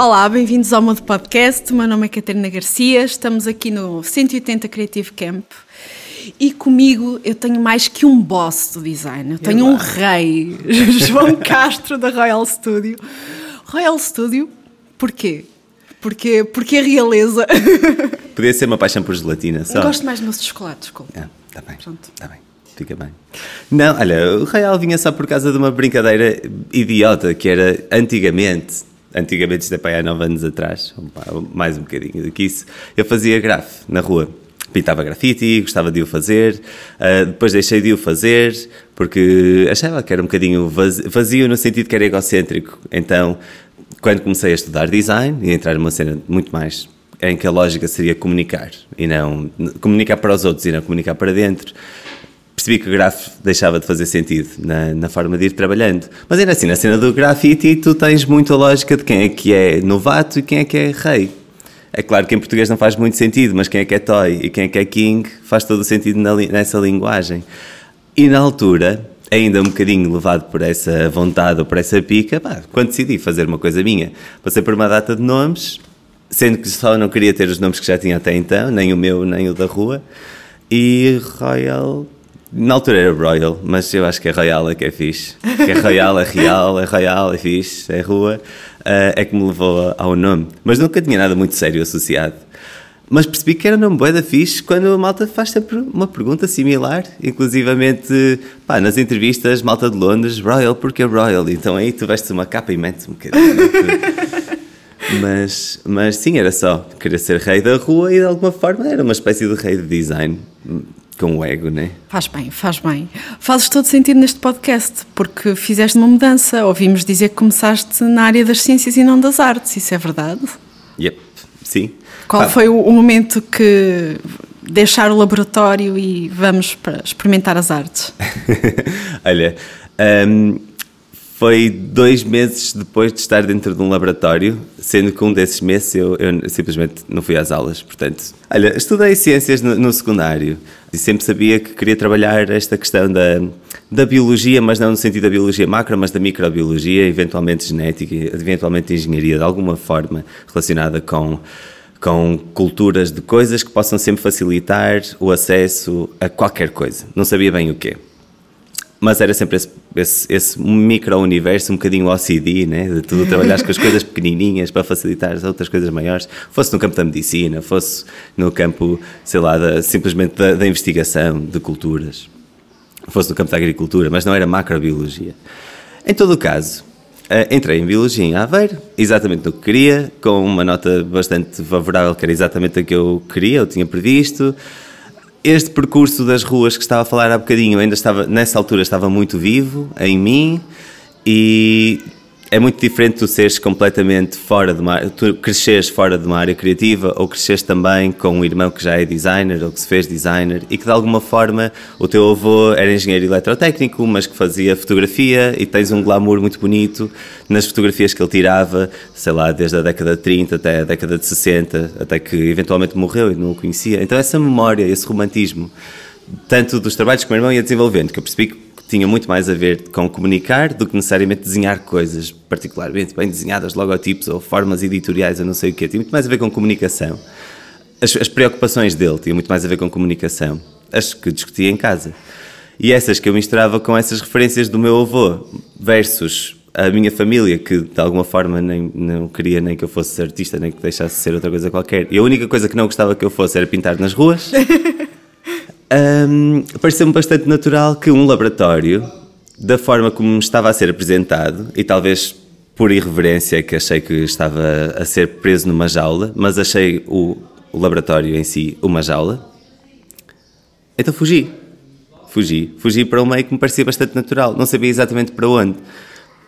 Olá, bem-vindos ao Modo Podcast. O meu nome é Catarina Garcia. Estamos aqui no 180 Creative Camp. E comigo eu tenho mais que um boss do design. Eu tenho um rei, João Castro da Royal Studio. Royal Studio, porquê? Porque, porque a realeza. Podia ser uma paixão por gelatina, só. Eu gosto mais de moço de chocolate, desculpa. Ah, tá bem. Pronto. Tá bem. Fica bem. Não, olha, o Real vinha só por causa de uma brincadeira idiota que era antigamente, antigamente isto é para aí há 9 anos atrás, mais um bocadinho do que isso, eu fazia grafo na rua. Pintava grafite, gostava de o fazer, uh, depois deixei de o fazer porque achava que era um bocadinho vazio, vazio no sentido que era egocêntrico. Então, quando comecei a estudar design e entrar numa cena muito mais em que a lógica seria comunicar e não comunicar para os outros e não comunicar para dentro, percebi que o grafo deixava de fazer sentido na, na, forma de ir trabalhando. Mas ainda assim, na cena do grafite, tu tens muito a lógica de quem é que é novato e quem é que é rei. É claro que em português não faz muito sentido, mas quem é que é toy e quem é que é king faz todo o sentido na, nessa linguagem. E na altura, ainda um bocadinho levado por essa vontade ou por essa pica, pá, quando decidi fazer uma coisa minha, passei por uma data de nomes, sendo que só não queria ter os nomes que já tinha até então, nem o meu, nem o da rua, e Royal na altura era Royal, mas eu acho que é Royal é que é fixe. Que é Royal, é real, é Royal, é fixe, é rua, uh, é que me levou ao nome. Mas nunca tinha nada muito sério associado. Mas percebi que era um nome bué da fixe quando a malta faz sempre uma pergunta similar, inclusivamente, pá, nas entrevistas, malta de Londres, Royal, porque é Royal? Então aí tu vestes uma capa e metes um bocadinho. mas, mas sim, era só querer ser rei da rua e de alguma forma era uma espécie de rei de design com o ego, né? Faz bem, faz bem. Fazes todo sentido neste podcast, porque fizeste uma mudança. Ouvimos dizer que começaste na área das ciências e não das artes, isso é verdade? Yep, sim. Qual ah. foi o, o, momento que deixar o laboratório e vamos para experimentar as artes? Olha, um, foi dois meses depois de estar dentro de um laboratório, sendo que um desses meses eu, eu simplesmente não fui às aulas. Portanto, olha, estudei ciências no, no, secundário e sempre sabia que queria trabalhar esta questão da, da biologia, mas não no sentido da biologia macro, mas da microbiologia, eventualmente genética, eventualmente engenharia, de alguma forma relacionada com com culturas de coisas que possam sempre facilitar o acesso a qualquer coisa. Não sabia bem o quê mas era sempre esse, esse, esse micro-universo, um bocadinho OCD, né? de tu trabalhares com as coisas pequenininhas para facilitar as outras coisas maiores, fosse no campo da medicina, fosse no campo, sei lá, da, simplesmente da, da, investigação de culturas, fosse no campo da agricultura, mas não era macrobiologia. Em todo o caso, eh, entrei em Biologia em Aveiro, exatamente o que queria, com uma nota bastante favorável, que era exatamente a que eu queria, eu tinha previsto, este percurso das ruas que estava a falar há bocadinho, ainda estava, nessa altura estava muito vivo em mim e é muito diferente tu seres completamente fora de uma tu cresceres fora de uma área criativa ou cresceres também com um irmão que já é designer ou que se fez designer e que de alguma forma o teu avô era engenheiro eletrotécnico, mas que fazia fotografia e tens um glamour muito bonito nas fotografias que ele tirava, sei lá, desde a década de 30 até a década de 60, até que eventualmente morreu e não o conhecia. Então essa memória, esse romantismo, tanto dos trabalhos que o meu irmão ia desenvolvendo, que eu percebi que tinha muito mais a ver com comunicar do que necessariamente desenhar coisas particularmente bem desenhadas, logotipos ou formas editoriais, eu não sei o quê. Tinha muito mais a ver com comunicação. As, as preocupações dele tinham muito mais a ver com comunicação, as que discutia em casa. E essas que eu misturava com essas referências do meu avô versus a minha família, que de alguma forma nem, não queria nem que eu fosse artista, nem que deixasse de ser outra coisa qualquer. E a única coisa que não gostava que eu fosse era pintar nas ruas. um, pareceu-me bastante natural que um laboratório, da forma como estava a ser apresentado, e talvez por irreverência que achei que estava a ser preso numa jaula, mas achei o, o laboratório em si uma jaula, então fugi. Fugi. Fugi para um meio que me parecia bastante natural. Não sabia exatamente para onde.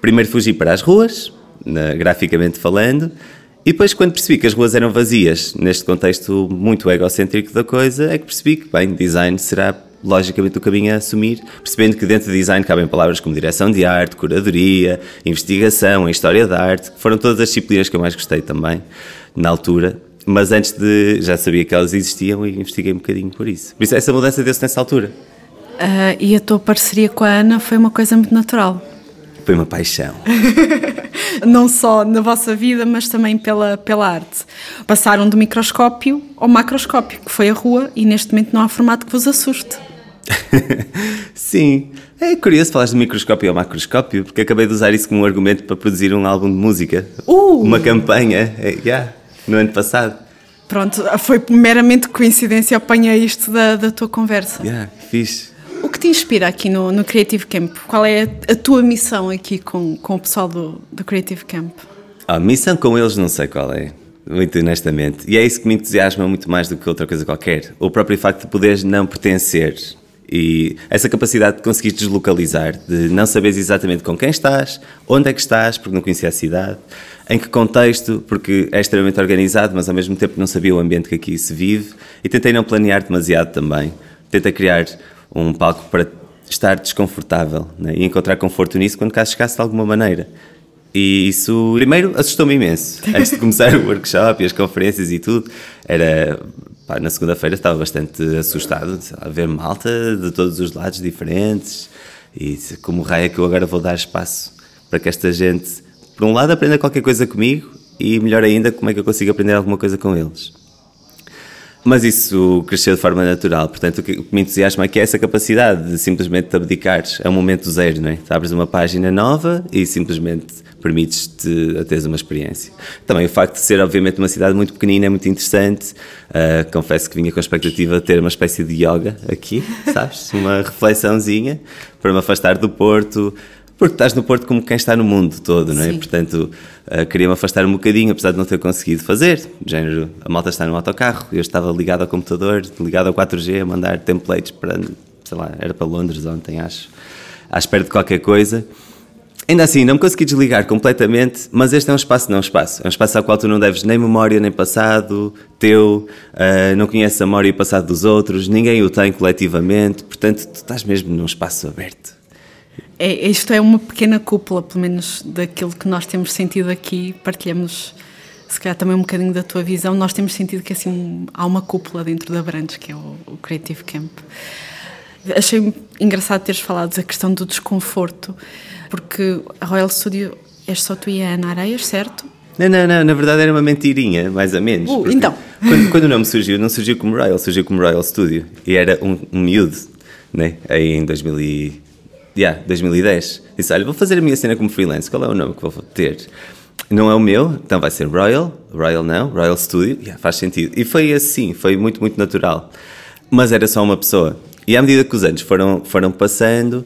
Primeiro fugi para as ruas, na, graficamente falando, e depois, quando percebi que as ruas eram vazias, neste contexto muito egocêntrico da coisa, é que percebi que, bem, design será logicamente o caminho a assumir, percebendo que dentro de design cabem palavras como direção de arte, curadoria, investigação, história da arte, que foram todas as disciplinas que eu mais gostei também, na altura. Mas antes de. já sabia que elas existiam e investiguei um bocadinho por isso. Por isso, essa mudança deu-se nessa altura. Uh, e a tua parceria com a Ana foi uma coisa muito natural? Foi uma paixão. Não só na vossa vida, mas também pela, pela arte. Passaram do microscópio ao macroscópio, que foi a rua, e neste momento não há formato que vos assuste. Sim, é curioso falar de microscópio ao macroscópio, porque acabei de usar isso como um argumento para produzir um álbum de música. Uh! Uma campanha, é, yeah, no ano passado. Pronto, foi meramente coincidência, apanhei isto da, da tua conversa. Yeah, fixe. Te inspira aqui no, no Creative Camp? Qual é a, tua missão aqui com, com o pessoal do, do Creative Camp? A missão com eles não sei qual é, muito honestamente. E é isso que me entusiasma muito mais do que outra coisa qualquer. O próprio facto de poderes não pertencer e essa capacidade de conseguir deslocalizar, de não saberes exatamente com quem estás, onde é que estás, porque não conhecia a cidade, em que contexto, porque é extremamente organizado, mas ao mesmo tempo não sabia o ambiente que aqui se vive, e tentei não planear demasiado também. Tentei criar um palco para estar desconfortável né? e encontrar conforto nisso quando cá chegasse de alguma maneira. E isso, primeiro, assustou-me imenso. Antes de começar o workshop e as conferências e tudo, era Pá, na segunda-feira estava bastante assustado a ver malta de todos os lados diferentes e como raio é que eu agora vou dar espaço para que esta gente, por um lado, aprenda qualquer coisa comigo e melhor ainda, como é que eu consigo aprender alguma coisa com eles. Mas isso cresceu de forma natural, portanto o que me entusiasma aqui é essa capacidade de simplesmente te abdicares a um momento zero, não é? Abres uma página nova e simplesmente permites-te a teres uma experiência. Também o facto de ser, obviamente, uma cidade muito pequenina é muito interessante. Uh, confesso que vinha com a expectativa de ter uma espécie de yoga aqui, sabes? Uma reflexãozinha para me afastar do Porto, porque estás no Porto como quem está no mundo todo, não é? Sim. Portanto, uh, queria-me afastar um bocadinho, apesar de não ter conseguido fazer. Género, a malta está no autocarro, eu estava ligado ao computador, ligado ao 4G, a mandar templates para, sei lá, era para Londres ontem, acho, à espera de qualquer coisa. Ainda assim, não me consegui desligar completamente, mas este é um espaço não espaço. É um espaço ao qual tu não deves nem memória nem passado teu, uh, não conheces a memória e o passado dos outros, ninguém o tem coletivamente, portanto, tu estás mesmo num espaço aberto. É, isto é uma pequena cúpula, pelo menos daquilo que nós temos sentido aqui, partilhamos se calhar também um bocadinho da tua visão, nós temos sentido que assim há uma cúpula dentro da Brandes, que é o, o Creative Camp. Achei engraçado teres falado da questão do desconforto porque a Royal Studio és só tu e a Ana Areias, certo? Não, não, não, na verdade era uma mentirinha, mais ou menos. Uh, então. Quando, quando, o nome surgiu, não surgiu como Royal, surgiu como Royal Studio. E era um, um miúdo, né? Aí em 2000 e, yeah, 2010. Disse: Olha, vou fazer a minha cena como freelance, qual é o nome que vou ter? Não é o meu, então vai ser Royal, Royal não, Royal Studio, yeah, faz sentido. E foi assim, foi muito, muito natural. Mas era só uma pessoa. E à medida que os anos foram, foram passando,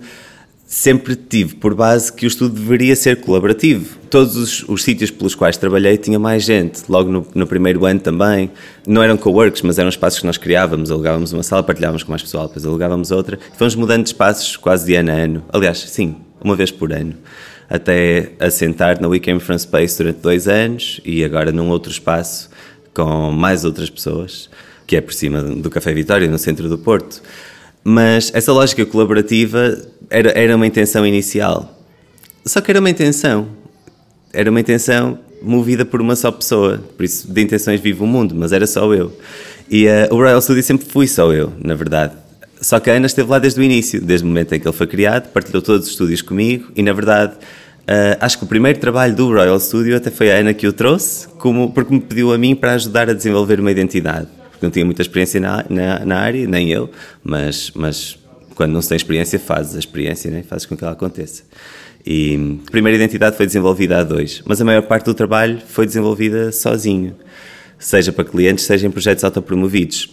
sempre tive por base que o estudo deveria ser colaborativo. Todos os, os sítios pelos quais trabalhei tinha mais gente, logo no, no, primeiro ano também. Não eram co-works, mas eram espaços que nós criávamos, alugávamos uma sala, partilhávamos com mais pessoal, depois alugávamos outra. E fomos mudando de espaços quase de ano a ano. Aliás, sim, uma vez por ano. Até assentar na Weekend from Space durante dois anos e agora num outro espaço com mais outras pessoas, que é por cima do Café Vitória, no centro do Porto. Mas essa lógica colaborativa era, era uma intenção inicial. Só que era uma intenção. Era uma intenção movida por uma só pessoa. Por isso, de intenções vive o mundo, mas era só eu. E uh, o Royal Studio sempre fui só eu, na verdade. Só que a Ana esteve lá desde o início, desde o momento em que ele foi criado, partilhou todos os estúdios comigo e, na verdade, uh, acho que o primeiro trabalho do Royal Studio até foi a Ana que o trouxe, como, porque me pediu a mim para ajudar a desenvolver uma identidade. Porque não tinha muita experiência na, na, na área, nem eu, mas, mas quando não se tem experiência, fazes a experiência, né? fazes com que ela aconteça. E a primeira identidade foi desenvolvida a dois, mas a maior parte do trabalho foi desenvolvida sozinho, seja para clientes, seja em projetos autopromovidos.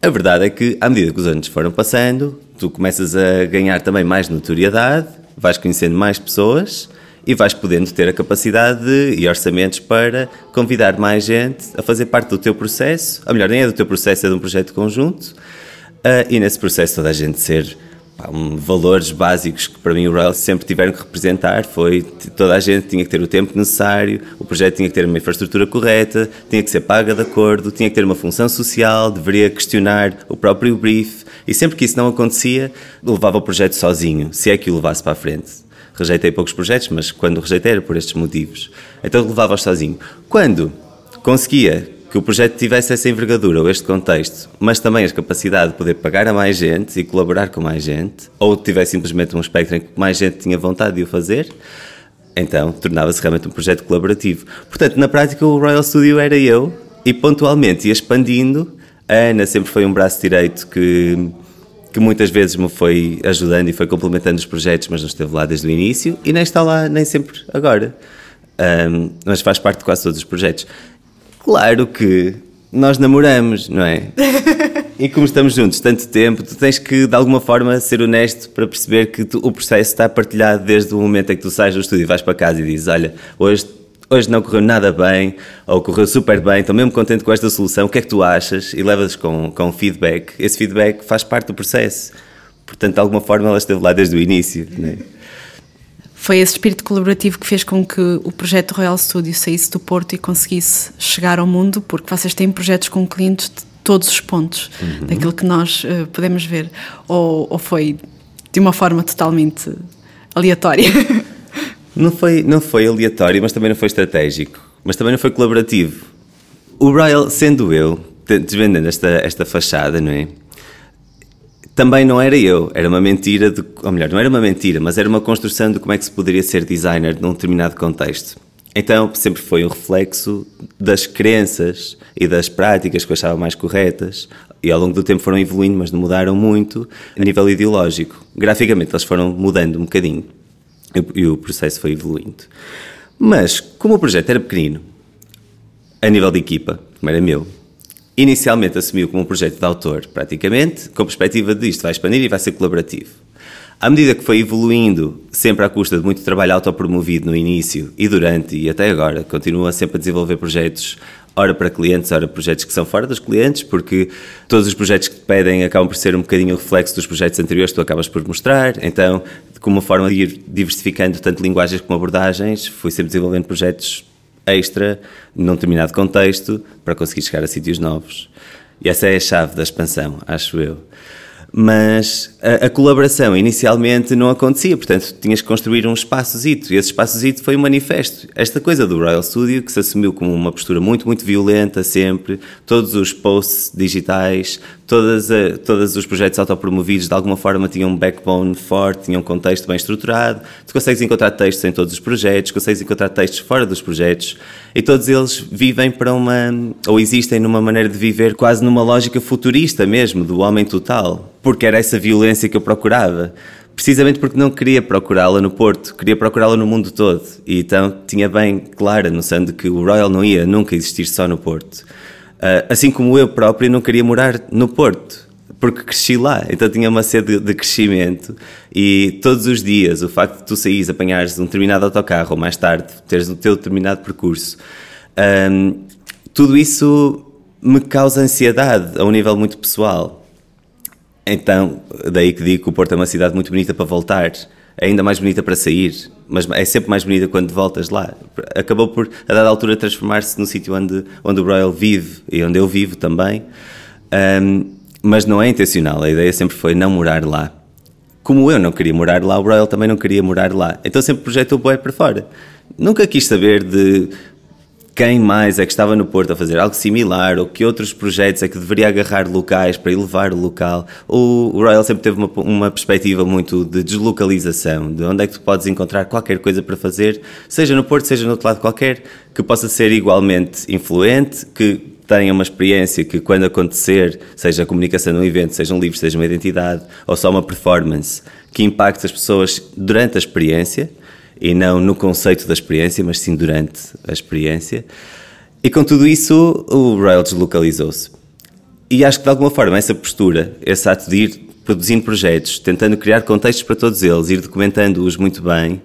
A verdade é que, à medida que os anos foram passando, tu começas a ganhar também mais notoriedade, vais conhecendo mais pessoas e vais podendo ter a capacidade de, e orçamentos para convidar mais gente a fazer parte do teu processo. A melhor, nem é do teu processo, é de um projeto conjunto Uh, e nesse processo toda a gente ser pá, um, valores básicos que para mim o Royal sempre tiveram que representar foi toda a gente tinha que ter o tempo necessário, o projeto tinha que ter uma infraestrutura correta, tinha que ser paga de acordo, tinha que ter uma função social, deveria questionar o próprio brief e sempre que isso não acontecia, levava o projeto sozinho, se é que o levasse para a frente. Rejeitei poucos projetos, mas quando rejeitei era por estes motivos. Então levava-os sozinho. Quando conseguia que o projeto tivesse essa envergadura ou este contexto, mas também a capacidade de poder pagar a mais gente e colaborar com mais gente, ou tivesse simplesmente um espectro em que mais gente tinha vontade de o fazer, então tornava-se realmente um projeto colaborativo. Portanto, na prática, o Royal Studio era eu e pontualmente ia expandindo. A Ana sempre foi um braço direito que, que muitas vezes me foi ajudando e foi complementando os projetos, mas não esteve lá desde o início e nem está lá nem sempre agora. Um, mas faz parte de quase todos os projetos. Claro que nós namoramos, não é? e como estamos juntos tanto tempo, tu tens que de alguma forma ser honesto para perceber que tu, o processo está partilhado desde o momento em que tu sais do estúdio e vais para casa e dizes: Olha, hoje, hoje não correu nada bem, ou correu super bem, estou mesmo contente com esta solução, o que é que tu achas? E levas com, com feedback. Esse feedback faz parte do processo. Portanto, de alguma forma, ela esteve lá desde o início. Não é? Foi esse espírito colaborativo que fez com que o projeto Royal Studio saísse do Porto e conseguisse chegar ao mundo, porque vocês têm projetos com clientes de todos os pontos uhum. daquilo que nós uh, podemos ver. Ou, ou foi de uma forma totalmente aleatória? Não foi, não foi aleatório, mas também não foi estratégico. Mas também não foi colaborativo. O Royal, sendo eu, desvendando esta, esta fachada, não é? Também não era eu, era uma mentira, de, ou melhor, não era uma mentira, mas era uma construção de como é que se poderia ser designer num determinado contexto. Então sempre foi um reflexo das crenças e das práticas que eu achava mais corretas e ao longo do tempo foram evoluindo, mas não mudaram muito a nível ideológico. Graficamente eles foram mudando um bocadinho e o processo foi evoluindo. Mas como o projeto era pequenino, a nível de equipa, como era meu, Inicialmente assumiu como um projeto de autor, praticamente, com a perspectiva de isto vai expandir e vai ser colaborativo. À medida que foi evoluindo, sempre à custa de muito trabalho autopromovido no início e durante e até agora, continua sempre a desenvolver projetos, ora para clientes, ora projetos que são fora dos clientes, porque todos os projetos que te pedem acabam por ser um bocadinho o reflexo dos projetos anteriores que tu acabas por mostrar. Então, como uma forma de ir diversificando tanto linguagens como abordagens, fui sempre desenvolvendo projetos extra num determinado contexto para conseguir chegar a sítios novos. E essa é a chave da expansão, acho eu mas a, a, colaboração inicialmente não acontecia, portanto tinhas que construir um espaçozito, e esse espaçozito foi um manifesto. Esta coisa do Royal Studio, que se assumiu como uma postura muito, muito violenta sempre, todos os posts digitais, todas, a, todos os projetos autopromovidos de alguma forma tinham um backbone forte, tinham um contexto bem estruturado, tu consegues encontrar textos em todos os projetos, consegues encontrar textos fora dos projetos, e todos eles vivem para uma, ou existem numa maneira de viver quase numa lógica futurista mesmo, do homem total porque era essa violência que eu procurava. Precisamente porque não queria procurá-la no Porto, queria procurá-la no mundo todo. E então tinha bem clara a noção de que o Royal não ia nunca existir só no Porto. Uh, assim como eu próprio não queria morar no Porto, porque cresci lá, então tinha uma sede de crescimento. E todos os dias o facto de tu saís, apanhares um determinado autocarro ou mais tarde teres o teu determinado percurso, ah, tudo isso me causa ansiedade a um nível muito pessoal. Então, daí que digo que o Porto é uma cidade muito bonita para voltar, é ainda mais bonita para sair, mas é sempre mais bonita quando voltas lá. Acabou por, a dada altura, transformar-se no sítio onde, onde o Royal vive e onde eu vivo também, um, mas não é intencional, a ideia sempre foi não morar lá. Como eu não queria morar lá, o Royal também não queria morar lá, então sempre projetou o boé para fora. Nunca quis saber de quem mais é que estava no Porto a fazer algo similar ou que outros projetos é que deveria agarrar locais para elevar o local. O Royal sempre teve uma, uma perspectiva muito de deslocalização, de onde é que tu podes encontrar qualquer coisa para fazer, seja no Porto, seja no outro lado qualquer, que possa ser igualmente influente, que tenha uma experiência que quando acontecer, seja a comunicação num evento, seja um livro, seja uma identidade ou só uma performance, que impacte as pessoas durante a experiência e não no conceito da experiência, mas sim durante a experiência. E com tudo isso, o Royal deslocalizou-se. E acho que de alguma forma essa postura, esse ato de ir produzindo projetos, tentando criar contextos para todos eles, ir documentando-os muito bem,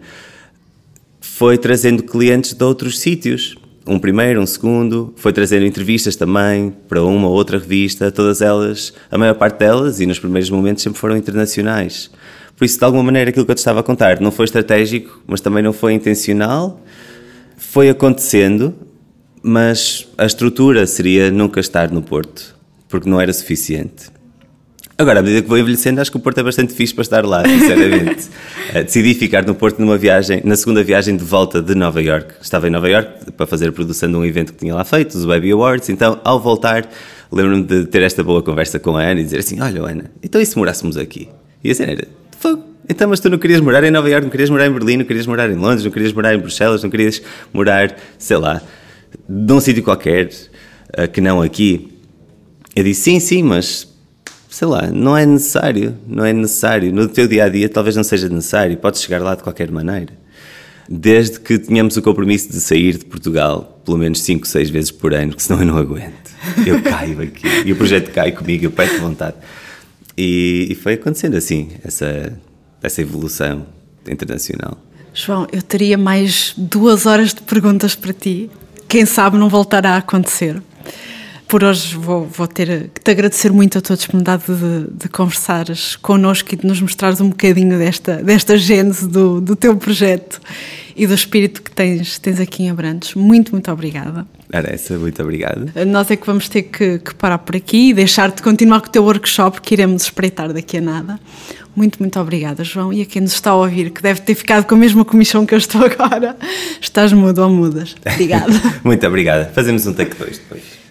foi trazendo clientes de outros sítios. Um primeiro, um segundo, foi trazendo entrevistas também para uma ou outra revista, todas elas, a maior parte delas, e nos primeiros momentos sempre foram internacionais. Por isso, de alguma maneira, aquilo que eu te estava a contar não foi estratégico, mas também não foi intencional. Foi acontecendo, mas a estrutura seria nunca estar no Porto, porque não era suficiente. Agora, à medida que vou envelhecendo, acho que o Porto é bastante fixe para estar lá, sinceramente. uh, decidi ficar no Porto numa viagem, na segunda viagem de volta de Nova York. Estava em Nova York para fazer a produção de um evento que tinha lá feito, os Baby Awards. Então, ao voltar, lembro-me de ter esta boa conversa com a Ana e dizer assim: Olha, Ana, então e se morássemos aqui? E a cena era. Então, mas tu não querias morar em Nova York, não querias morar em Berlim, não querias morar em Londres, não querias morar em Bruxelas, não querias morar, sei lá, num sítio qualquer, uh, que não aqui. Eu disse: Sim, sim, mas sei lá, não é necessário, não é necessário. No teu dia a dia talvez não seja necessário, podes chegar lá de qualquer maneira. Desde que tenhamos o compromisso de sair de Portugal pelo menos 5, 6 vezes por ano, porque senão eu não aguento. Eu caio aqui e o projeto cai comigo, eu perco vontade. E, e foi acontecendo assim, essa, essa evolução internacional. João, eu teria mais duas horas de perguntas para ti. Quem sabe não voltará a acontecer por hoje vou, vou ter que te agradecer muito a tua disponibilidade de, de conversares connosco e de nos mostrares um bocadinho desta, desta gênese do, do teu projeto e do espírito que tens, tens aqui em Abrantes. Muito, muito obrigada. Era essa, muito obrigado. Nós é que vamos ter que, que parar por aqui e deixar-te continuar com o teu workshop que iremos espreitar daqui a nada. Muito, muito obrigada, João. E a quem nos está a ouvir, que deve ter ficado com a mesma comissão que eu estou agora, estás mudo ou mudas. Obrigada. muito obrigada. Fazemos um take 2 depois.